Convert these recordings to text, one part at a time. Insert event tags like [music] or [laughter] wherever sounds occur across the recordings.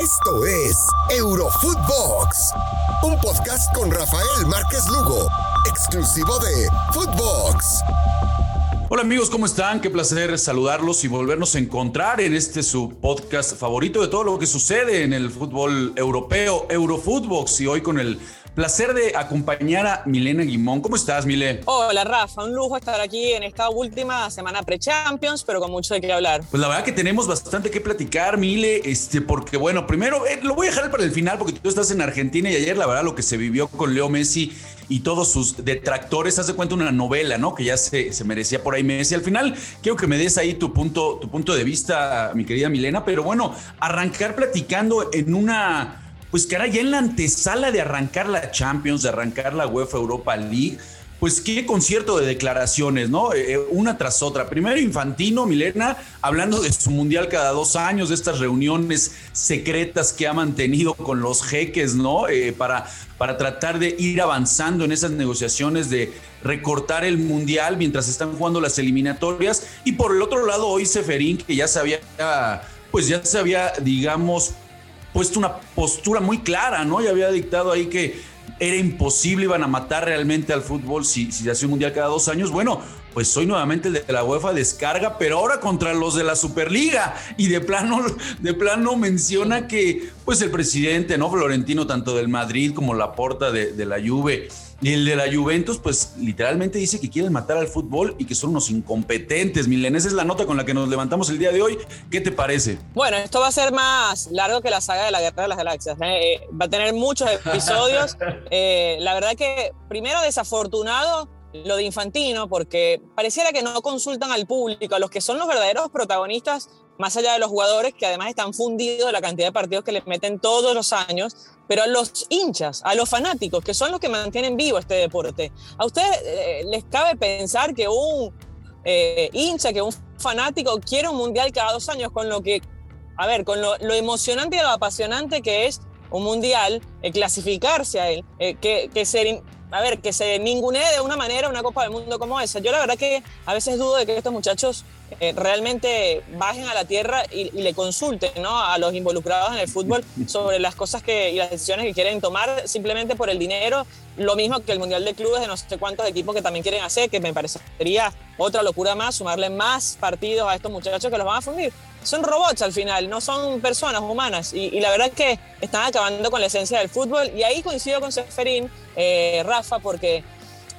Esto es Eurofootbox, un podcast con Rafael Márquez Lugo, exclusivo de Footbox. Hola amigos, ¿cómo están? Qué placer saludarlos y volvernos a encontrar en este su podcast favorito de todo lo que sucede en el fútbol europeo, Eurofootbox, y hoy con el Placer de acompañar a Milena Guimón. ¿Cómo estás, Mile? Hola, Rafa. Un lujo estar aquí en esta última semana pre-Champions, pero con mucho de qué hablar. Pues la verdad que tenemos bastante que platicar, Mile, este, porque bueno, primero eh, lo voy a dejar para el final porque tú estás en Argentina y ayer la verdad lo que se vivió con Leo Messi y todos sus detractores, hace cuenta una novela, ¿no? Que ya se, se, merecía por ahí Messi. Al final, quiero que me des ahí tu punto, tu punto de vista, mi querida Milena, pero bueno, arrancar platicando en una pues ahora ya en la antesala de arrancar la Champions, de arrancar la UEFA Europa League, pues qué concierto de declaraciones, ¿no? Eh, eh, una tras otra. Primero Infantino, Milena, hablando de su mundial cada dos años, de estas reuniones secretas que ha mantenido con los jeques, ¿no? Eh, para, para tratar de ir avanzando en esas negociaciones de recortar el mundial mientras están jugando las eliminatorias. Y por el otro lado, hoy Seferín, que ya se había, pues ya se había, digamos, puesto una postura muy clara, ¿no? Y había dictado ahí que era imposible, iban a matar realmente al fútbol si, si se hacía un mundial cada dos años. Bueno, pues soy nuevamente el de la UEFA descarga, pero ahora contra los de la Superliga. Y de plano, de plano menciona que, pues el presidente, ¿no? Florentino, tanto del Madrid como la porta de, de la Juve y el de la Juventus, pues literalmente dice que quieren matar al fútbol y que son unos incompetentes. Milen, esa es la nota con la que nos levantamos el día de hoy. ¿Qué te parece? Bueno, esto va a ser más largo que la saga de la Guerra de las Galaxias. ¿eh? Eh, va a tener muchos episodios. [laughs] Eh, la verdad que, primero, desafortunado lo de Infantino, porque pareciera que no consultan al público, a los que son los verdaderos protagonistas, más allá de los jugadores, que además están fundidos de la cantidad de partidos que les meten todos los años, pero a los hinchas, a los fanáticos, que son los que mantienen vivo este deporte. ¿A ustedes eh, les cabe pensar que un eh, hincha, que un fanático quiere un mundial cada dos años con lo que, a ver, con lo, emocionante y lo apasionante que es un mundial, eh, clasificarse a él, que, que ser a ver, que se ningunee de una manera una Copa del Mundo como esa. Yo la verdad que a veces dudo de que estos muchachos eh, realmente bajen a la tierra y, le consulten ¿no? a los involucrados en el fútbol sobre las cosas que, y las decisiones que quieren tomar simplemente por el dinero. Lo mismo que el Mundial de Clubes de no sé cuántos equipos que también quieren hacer, que me parecería otra locura más, sumarle más partidos a estos muchachos que los van a fundir. Son robots al final, no son personas humanas. Y, la verdad es que están acabando con la esencia del fútbol. Y ahí coincido con Seferín, eh, Rafa, porque,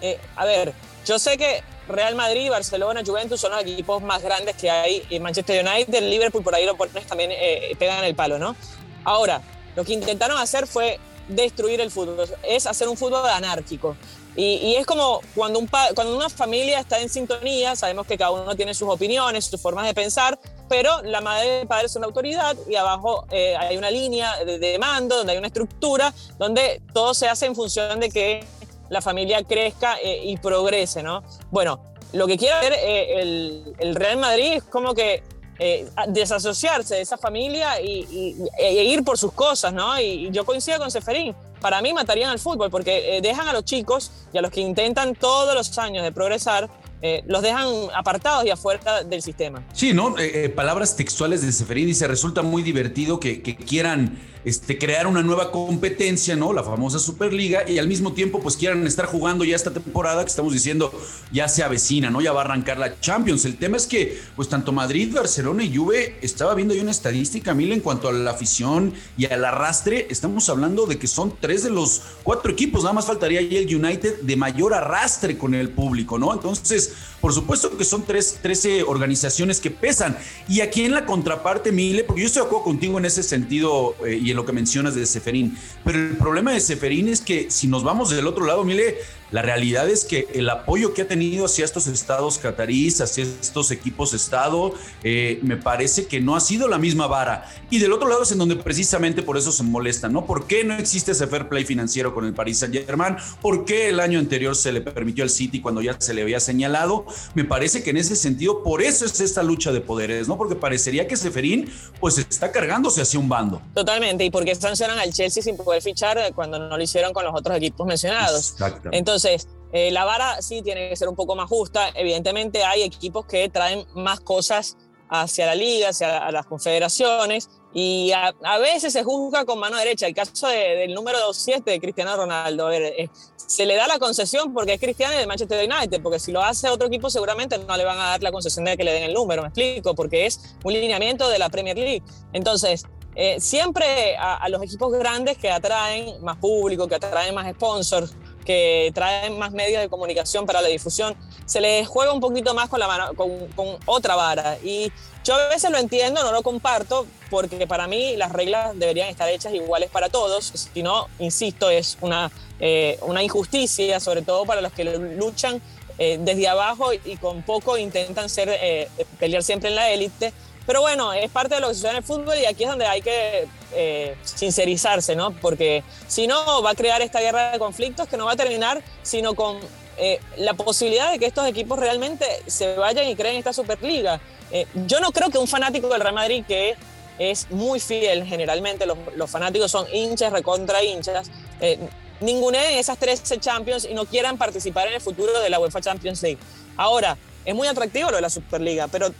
eh, a ver, yo sé que Real Madrid, Barcelona, Juventus son los equipos más grandes que hay. Y Manchester United, Liverpool, por ahí lo pones también, eh, pegan el palo, ¿no? Ahora, lo que intentaron hacer fue destruir el fútbol, es hacer un fútbol anárquico. Y, es como cuando, un cuando una familia está en sintonía, sabemos que cada uno tiene sus opiniones, sus formas de pensar, pero la madre y el padre son autoridad y abajo eh, hay una línea de, mando, donde hay una estructura, donde todo se hace en función de que la familia crezca eh, y progrese, ¿no? Bueno, lo que quiere hacer eh, el, Real Madrid es como que eh, desasociarse de esa familia y, e ir por sus cosas, ¿no? Y, yo coincido con Seferín. Para mí matarían al fútbol porque dejan a los chicos y a los que intentan todos los años de progresar eh, los dejan apartados y afuera del sistema. Sí, ¿no? Eh, eh, palabras textuales de Seferín dice, resulta muy divertido que, quieran este, crear una nueva competencia, ¿no? La famosa Superliga, y al mismo tiempo pues quieran estar jugando ya esta temporada que estamos diciendo ya se avecina, ¿no? Ya va a arrancar la Champions. El tema es que pues tanto Madrid, Barcelona y Juve, estaba viendo ahí una estadística, Mil, en cuanto a la afición y al arrastre, estamos hablando de que son tres de los cuatro equipos, nada más faltaría ahí el United de mayor arrastre con el público, ¿no? Entonces, por supuesto que son tres, 13 organizaciones que pesan. Y aquí en la contraparte, Mile, porque yo estoy de acuerdo contigo en ese sentido eh, y en lo que mencionas de Seferín, pero el problema de Seferín es que si nos vamos del otro lado, Mile, la realidad es que el apoyo que ha tenido hacia estos estados catarís, hacia estos equipos estado, eh, me parece que no ha sido la misma vara. Y del otro lado es en donde precisamente por eso se molesta, ¿no? ¿Por qué no existe ese fair play financiero con el Paris Saint Germain? ¿Por qué el año anterior se le permitió al City cuando ya se le había señalado? Me parece que en ese sentido, por eso es esta lucha de poderes, ¿no? Porque parecería que Seferín pues está cargándose hacia un bando. Totalmente, y porque sancionan al Chelsea sin poder fichar cuando no lo hicieron con los otros equipos mencionados. Exacto. Entonces, entonces, eh, la vara sí tiene que ser un poco más justa. Evidentemente hay equipos que traen más cosas hacia la liga, hacia las confederaciones, y a, veces se juzga con mano derecha. El caso del número 7 de Cristiano Ronaldo, a ver, eh, se le da la concesión porque es Cristiano y de Manchester United, porque si lo hace otro equipo seguramente no le van a dar la concesión de que le den el número, me explico, porque es un lineamiento de la Premier League. Entonces, eh, siempre a, los equipos grandes que atraen más público, que atraen más sponsors, que traen más medios de comunicación para la difusión, se les juega un poquito más con, la con, con otra vara. Y yo a veces lo entiendo, no lo comparto, porque para mí las reglas deberían estar hechas iguales para todos, si no, insisto, es una, eh, una injusticia, sobre todo para los que luchan eh, desde abajo y con poco intentan ser, pelear siempre en la élite pero bueno, es parte de lo que sucede en el fútbol y aquí es donde hay que eh, sincerizarse, ¿no? Porque si no, va a crear esta guerra de conflictos que no va a terminar, sino con eh, la posibilidad de que estos equipos realmente se vayan y creen esta Superliga. Eh, yo no creo que un fanático del Real Madrid que es muy fiel, generalmente los, los fanáticos son hinchas, recontra hinchas, eh, ninguneen esas 13 Champions y no quieran participar en el futuro de la UEFA Champions League. Ahora, es muy atractivo lo de la Superliga, pero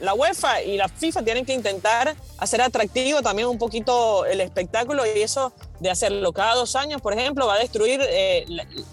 la UEFA y la FIFA tienen que intentar hacer atractivo también un poquito el espectáculo y eso de hacerlo cada dos años, por ejemplo, va a destruir eh,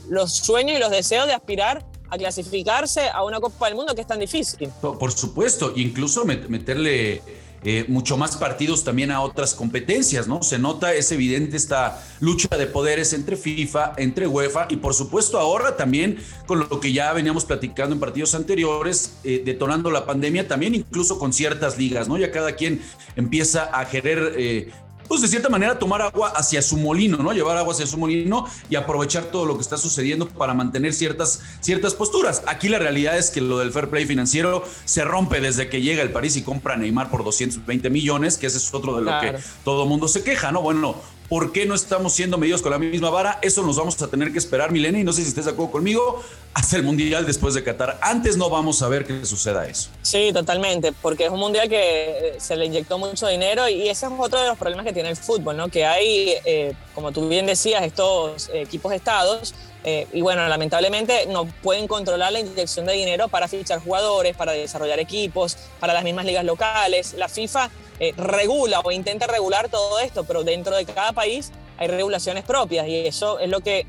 los sueños y los deseos de aspirar a clasificarse a una Copa del Mundo que es tan difícil. Por supuesto, incluso meterle eh, mucho más partidos también a otras competencias, ¿no? Se nota, es evidente esta lucha de poderes entre FIFA, entre UEFA y por supuesto ahora también con lo que ya veníamos platicando en partidos anteriores, eh, detonando la pandemia, también incluso con ciertas ligas, ¿no? Ya cada quien empieza a querer eh, pues de cierta manera tomar agua hacia su molino, ¿no? Llevar agua hacia su molino y aprovechar todo lo que está sucediendo para mantener ciertas, ciertas posturas. Aquí la realidad es que lo del fair play financiero se rompe desde que llega el París y compra a Neymar por 220 millones, que ese es otro de lo que todo mundo se queja, ¿no? Bueno, ¿Por qué no estamos siendo medidos con la misma vara? Eso nos vamos a tener que esperar, Milena, y no sé si estés de acuerdo conmigo, hasta el Mundial después de Qatar. Antes no vamos a ver que suceda eso. Sí, totalmente, porque es un Mundial que eh, se le inyectó mucho dinero y ese es otro de los problemas que tiene el fútbol, ¿no? Que hay, eh, como tú bien decías, estos equipos estados eh, y bueno, lamentablemente no pueden controlar la inyección de dinero para fichar jugadores, para desarrollar equipos, para las mismas ligas locales. La FIFA eh, regula o intenta regular todo esto, pero dentro de cada país hay regulaciones propias y eso es lo que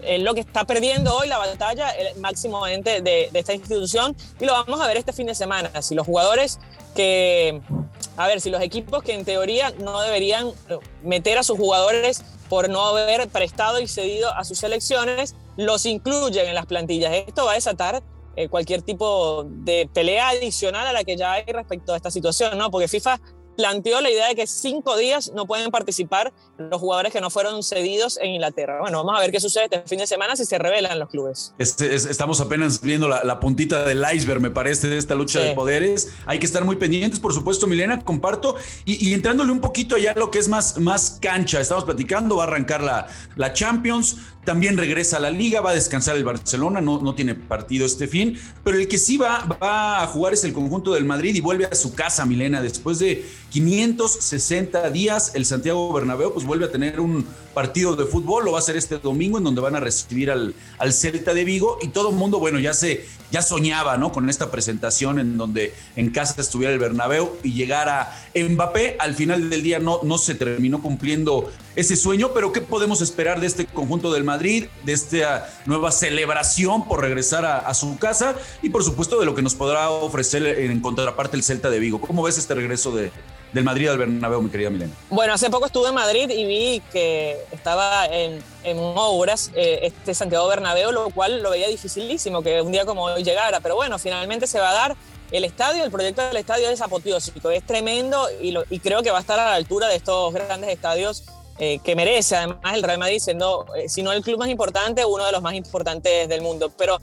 es lo que está perdiendo hoy la batalla el máximo de, de, esta institución y lo vamos a ver este fin de semana. Si los jugadores que, a ver, si los equipos que en teoría no deberían meter a sus jugadores por no haber prestado y cedido a sus selecciones, los incluyen en las plantillas. Esto va a desatar eh, cualquier tipo de pelea adicional a la que ya hay respecto a esta situación, ¿no? Porque FIFA planteó la idea de que cinco días no pueden participar los jugadores que no fueron cedidos en Inglaterra. Bueno, vamos a ver qué sucede este fin de semana si se revelan los clubes. Este, estamos apenas viendo la, puntita del iceberg, me parece, de esta lucha de poderes. Hay que estar muy pendientes, por supuesto, Milena, comparto. Y, entrándole un poquito allá a lo que es más, más cancha, estamos platicando, va a arrancar la, la Champions. También regresa a la liga, va a descansar el Barcelona, no, no tiene partido este fin, pero el que sí va, va a jugar es el conjunto del Madrid y vuelve a su casa, Milena, después de 560 días, el Santiago Bernabéu pues vuelve a tener un partido de fútbol, lo va a hacer este domingo en donde van a recibir al, al Celta de Vigo. Y todo el mundo, bueno, ya se ya soñaba, ¿no? Con esta presentación en donde en casa estuviera el Bernabéu y llegara Mbappé, al final del día no, no se terminó cumpliendo ese sueño, pero ¿qué podemos esperar de este conjunto del Madrid, de esta nueva celebración por regresar a, su casa y por supuesto de lo que nos podrá ofrecer en contraparte el Celta de Vigo? ¿Cómo ves este regreso de, del Madrid al Bernabéu, mi querida Milena? Bueno, hace poco estuve en Madrid y vi que estaba en, en obras eh, este Santiago Bernabéu, lo cual lo veía dificilísimo que un día como hoy llegara, pero bueno, finalmente se va a dar. El estadio, el proyecto del estadio es apoteósico, es tremendo y creo que va a estar a la altura de estos grandes estadios eh, que merece además el Real Madrid siendo, eh, si no el club más importante, uno de los más importantes del mundo. Pero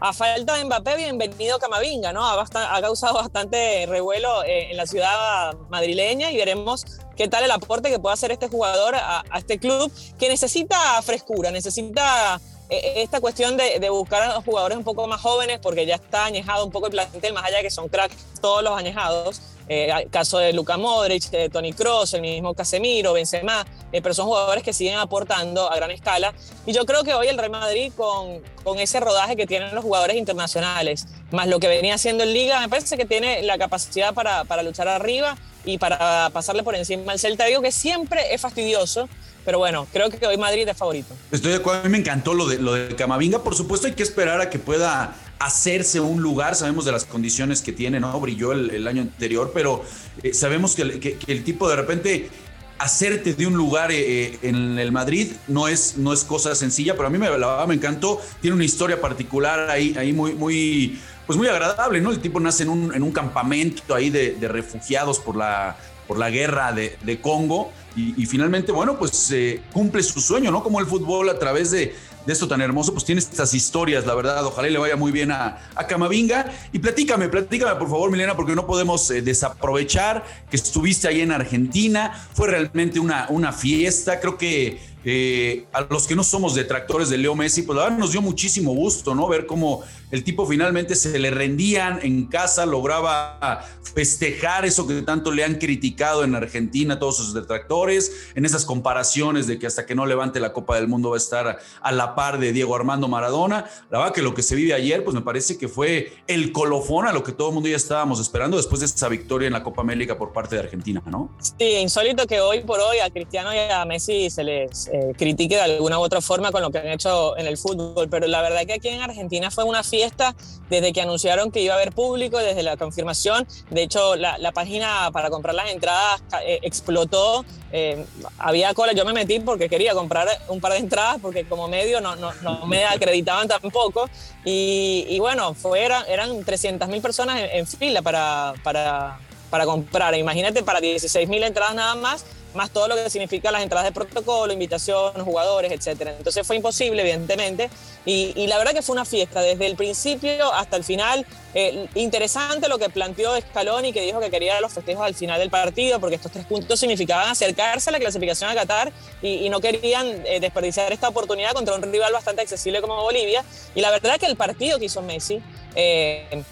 a falta de Mbappé, bienvenido Camavinga, ¿no? Ha, ha causado bastante revuelo eh, en la ciudad madrileña y veremos qué tal el aporte que puede hacer este jugador a, a este club que necesita frescura, necesita esta cuestión de, de, buscar a los jugadores un poco más jóvenes, porque ya está añejado un poco el plantel, más allá de que son cracks todos los añejados, eh, caso de Luka Modric, de Tony Cross, el mismo Casemiro, Benzema, eh, pero son jugadores que siguen aportando a gran escala. Y yo creo que hoy el Real Madrid, con, ese rodaje que tienen los jugadores internacionales, más lo que venía haciendo en Liga, me parece que tiene la capacidad para, luchar arriba y para pasarle por encima al Celta. Digo que siempre es fastidioso, pero bueno, creo que hoy Madrid es favorito. Estoy de acuerdo, a mí me encantó lo de, lo de Camavinga. Por supuesto, hay que esperar a que pueda hacerse un lugar. Sabemos de las condiciones que tiene, ¿no? Brilló el, año anterior, pero eh, sabemos que el, tipo de repente hacerte de un lugar eh, eh, en el Madrid no es, no es cosa sencilla, pero a mí me, me encantó. Tiene una historia particular ahí, ahí muy, muy, pues muy agradable, ¿no? El tipo nace en un, en un campamento ahí de, refugiados por la, por la guerra de Congo y, finalmente, bueno, pues cumple su sueño, ¿no? Como el fútbol a través de, esto tan hermoso, pues tiene estas historias, la verdad. Ojalá le vaya muy bien a, a Camavinga. Y platícame, platícame, por favor, Milena, porque no podemos eh, desaprovechar que estuviste ahí en Argentina. Fue realmente una, una fiesta. Creo que eh, a los que no somos detractores de Leo Messi, pues la verdad nos dio muchísimo gusto, ¿no? Ver cómo el tipo finalmente se le rendían en casa, lograba festejar eso que tanto le han criticado en Argentina todos sus detractores, en esas comparaciones de que hasta que no levante la Copa del Mundo va a estar a la par de Diego Armando Maradona. La verdad que lo que se vive ayer, pues me parece que fue el colofón a lo que todo el mundo ya estábamos esperando después de esa victoria en la Copa América por parte de Argentina, ¿no? Sí, insólito que hoy por hoy a Cristiano y a Messi se les eh, critique de alguna u otra forma con lo que han hecho en el fútbol, pero la verdad que aquí en Argentina fue una fiesta desde que anunciaron que iba a haber público, desde la confirmación. De hecho, la, página para comprar las entradas eh, explotó. Eh, había cola, yo me metí porque quería comprar un par de entradas porque como medio no, no, no me acreditaban tampoco. Y, y bueno, fue, eran, eran 300 mil personas en, en, fila para, para, para comprar. Imagínate, para 16 mil entradas nada más más todo lo que significa las entradas de protocolo, invitación, jugadores, etc. Entonces fue imposible, evidentemente, y, la verdad que fue una fiesta desde el principio hasta el final. Eh, interesante lo que planteó Scaloni, que dijo que quería los festejos al final del partido, porque estos tres puntos significaban acercarse a la clasificación a Qatar y, no querían eh, desperdiciar esta oportunidad contra un rival bastante accesible como Bolivia. Y la verdad que el partido que hizo Messi, eh,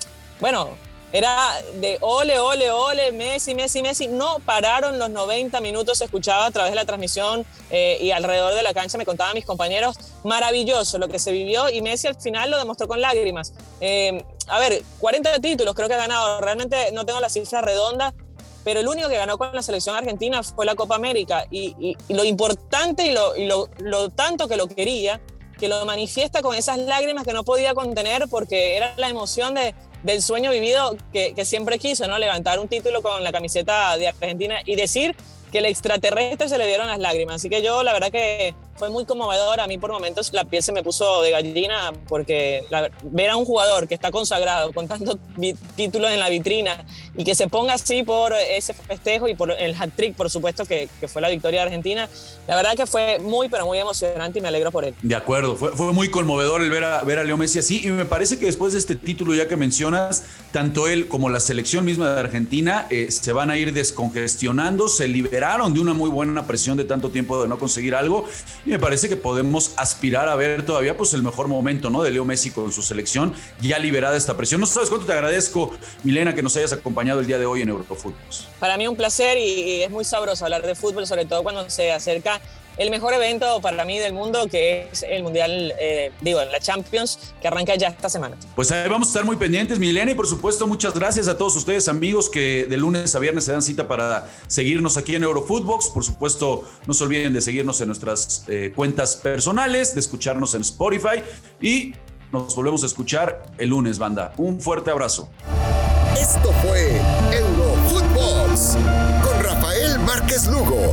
bueno, era de ole, ole, ole, Messi, Messi, Messi. No pararon los 90 minutos, escuchaba a través de la transmisión eh, y alrededor de la cancha me contaban mis compañeros. Maravilloso lo que se vivió y Messi al final lo demostró con lágrimas. Eh, a ver, 40 títulos creo que ha ganado. Realmente no tengo la cifra redonda, pero el único que ganó con la selección argentina fue la Copa América. Y, lo importante y, lo, y lo, lo tanto que lo quería, que lo manifiesta con esas lágrimas que no podía contener porque era la emoción de del sueño vivido que, siempre quiso, ¿no? Levantar un título con la camiseta de Argentina y decir que el extraterrestre se le dieron las lágrimas. Así que yo, la verdad que fue muy conmovedor. A mí por momentos la piel se me puso de gallina porque ver a un jugador que está consagrado con tantos títulos en la vitrina y que se ponga así por ese festejo y por el hat-trick, por supuesto, que, fue la victoria de Argentina, la verdad que fue muy, pero muy emocionante y me alegro por él. De acuerdo, fue, fue muy conmovedor el ver a, ver a Leo Messi así y me parece que después de este título ya que mencionas, tanto él como la selección misma de Argentina eh, se van a ir descongestionando, se liberaron de una muy buena presión de tanto tiempo de no conseguir algo y me parece que podemos aspirar a ver todavía pues el mejor momento, ¿no? De Leo Messi con su selección, ya liberada esta presión. No sabes cuánto te agradezco, Milena, que nos hayas acompañado el día de hoy en Eurofútbol. Para mí un placer y es muy sabroso hablar de fútbol, sobre todo cuando se acerca el mejor evento para mí del mundo, que es el Mundial, eh, digo, la Champions, que arranca ya esta semana. Pues ahí vamos a estar muy pendientes, Milena, y por supuesto, muchas gracias a todos ustedes, amigos, que de lunes a viernes se dan cita para seguirnos aquí en Eurofootbox. Por supuesto, no se olviden de seguirnos en nuestras eh, cuentas personales, de escucharnos en Spotify y nos volvemos a escuchar el lunes, banda. Un fuerte abrazo. Esto fue Eurofootbox con Rafael Márquez Lugo,